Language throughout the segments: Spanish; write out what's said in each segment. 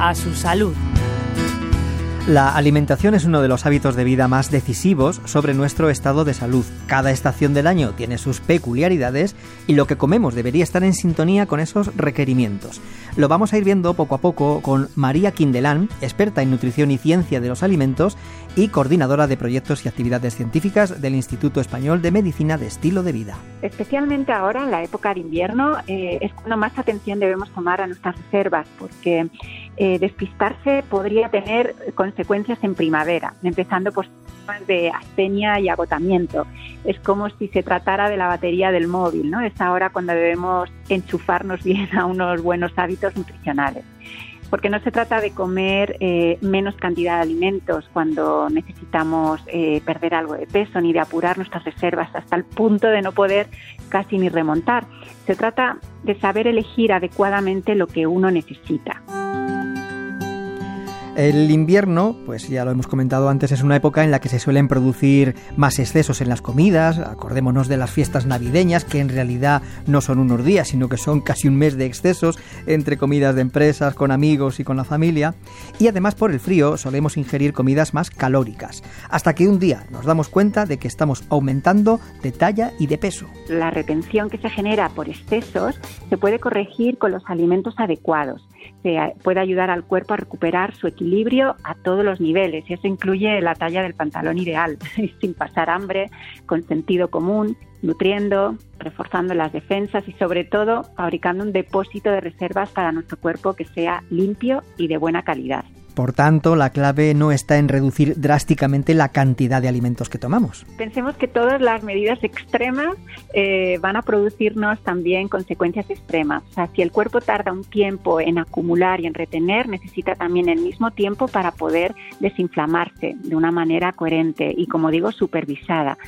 a su salud. La alimentación es uno de los hábitos de vida más decisivos sobre nuestro estado de salud. Cada estación del año tiene sus peculiaridades y lo que comemos debería estar en sintonía con esos requerimientos. Lo vamos a ir viendo poco a poco con María Quindelán, experta en nutrición y ciencia de los alimentos y coordinadora de proyectos y actividades científicas del Instituto Español de Medicina de Estilo de Vida. Especialmente ahora, en la época de invierno, eh, es cuando más atención debemos tomar a nuestras reservas, porque eh, despistarse podría tener consecuencias en primavera, empezando por de astenia y agotamiento. Es como si se tratara de la batería del móvil, ¿no? Es ahora cuando debemos enchufarnos bien a unos buenos hábitos nutricionales. Porque no se trata de comer eh, menos cantidad de alimentos cuando necesitamos eh, perder algo de peso, ni de apurar nuestras reservas hasta el punto de no poder casi ni remontar. Se trata de saber elegir adecuadamente lo que uno necesita. El invierno, pues ya lo hemos comentado antes, es una época en la que se suelen producir más excesos en las comidas. Acordémonos de las fiestas navideñas, que en realidad no son unos días, sino que son casi un mes de excesos entre comidas de empresas, con amigos y con la familia. Y además por el frío solemos ingerir comidas más calóricas, hasta que un día nos damos cuenta de que estamos aumentando de talla y de peso. La retención que se genera por excesos se puede corregir con los alimentos adecuados puede ayudar al cuerpo a recuperar su equilibrio a todos los niveles. Y eso incluye la talla del pantalón ideal, sin pasar hambre, con sentido común, nutriendo, reforzando las defensas y sobre todo fabricando un depósito de reservas para nuestro cuerpo que sea limpio y de buena calidad. Por tanto, la clave no está en reducir drásticamente la cantidad de alimentos que tomamos. Pensemos que todas las medidas extremas eh, van a producirnos también consecuencias extremas. O sea, si el cuerpo tarda un tiempo en acumular y en retener, necesita también el mismo tiempo para poder desinflamarse de una manera coherente y, como digo, supervisada.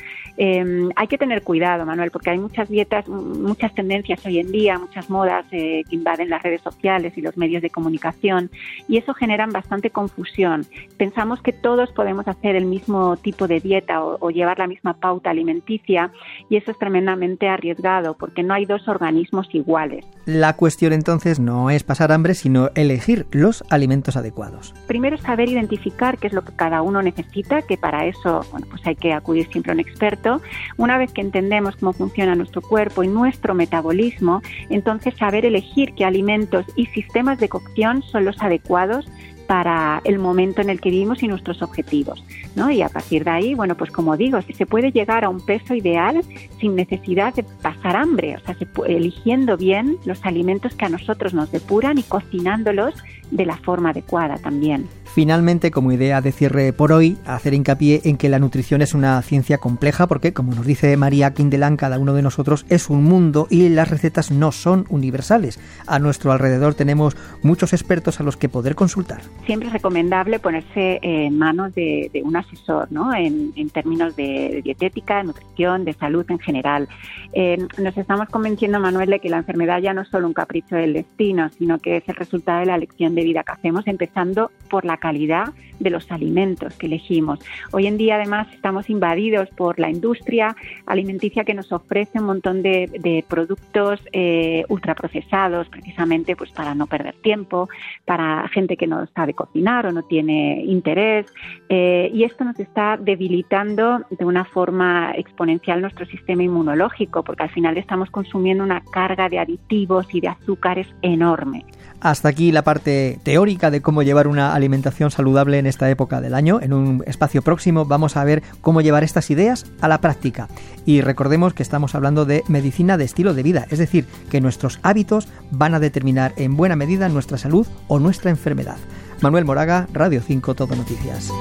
Em, hay que tener cuidado, Manuel, porque hay muchas dietas, muchas tendencias hoy en día, muchas modas eh, que invaden las redes sociales y los medios de comunicación y eso generan bastante confusión. Pensamos que todos podemos hacer el mismo tipo de dieta o, llevar la misma pauta alimenticia y eso es tremendamente arriesgado porque no hay dos organismos iguales. La cuestión entonces no es pasar hambre, sino elegir los alimentos adecuados. Primero saber identificar qué es lo que cada uno necesita, que para eso bueno, pues hay que acudir siempre a un experto. Una vez que entendemos cómo funciona nuestro cuerpo y nuestro metabolismo, entonces saber elegir qué alimentos y sistemas de cocción son los adecuados para el momento en el que vivimos y nuestros objetivos. ¿no? Y a partir de ahí, bueno, pues como digo, se puede llegar a un peso ideal sin necesidad de pasar hambre, o sea, eligiendo bien los alimentos que a nosotros nos depuran y cocinándolos de la forma adecuada también. Finalmente, como idea de cierre por hoy, hacer hincapié en que la nutrición es una ciencia compleja porque, como nos dice María Quindelán, cada uno de nosotros es un mundo y las recetas no son universales. A nuestro alrededor tenemos muchos expertos a los que poder consultar. Siempre es recomendable ponerse en manos de, un asesor, ¿no? En, términos de dietética, nutrición, de salud en general. Eh, nos estamos convenciendo, Manuel, de que la enfermedad ya no es solo un capricho del destino, sino que es el resultado de la elección de vida que hacemos, empezando por la calidad de los alimentos que elegimos. Hoy en día, además, estamos invadidos por la industria alimenticia que nos ofrece un montón de, productos eh, ultraprocesados, precisamente pues para no perder tiempo, para gente que no sabe cocinar o no tiene interés. Eh, y esto nos está debilitando de una forma exponencial nuestro sistema inmunológico, porque al final estamos consumiendo una carga de aditivos y de azúcares enorme. Hasta aquí la parte teórica de cómo llevar una saludable en esta época del año. En un espacio próximo vamos a ver cómo llevar estas ideas a la práctica. Y recordemos que estamos hablando de medicina de estilo de vida, es decir, que nuestros hábitos van a determinar en buena medida nuestra salud o nuestra enfermedad. Manuel Moraga, Radio 5 Todo Noticias.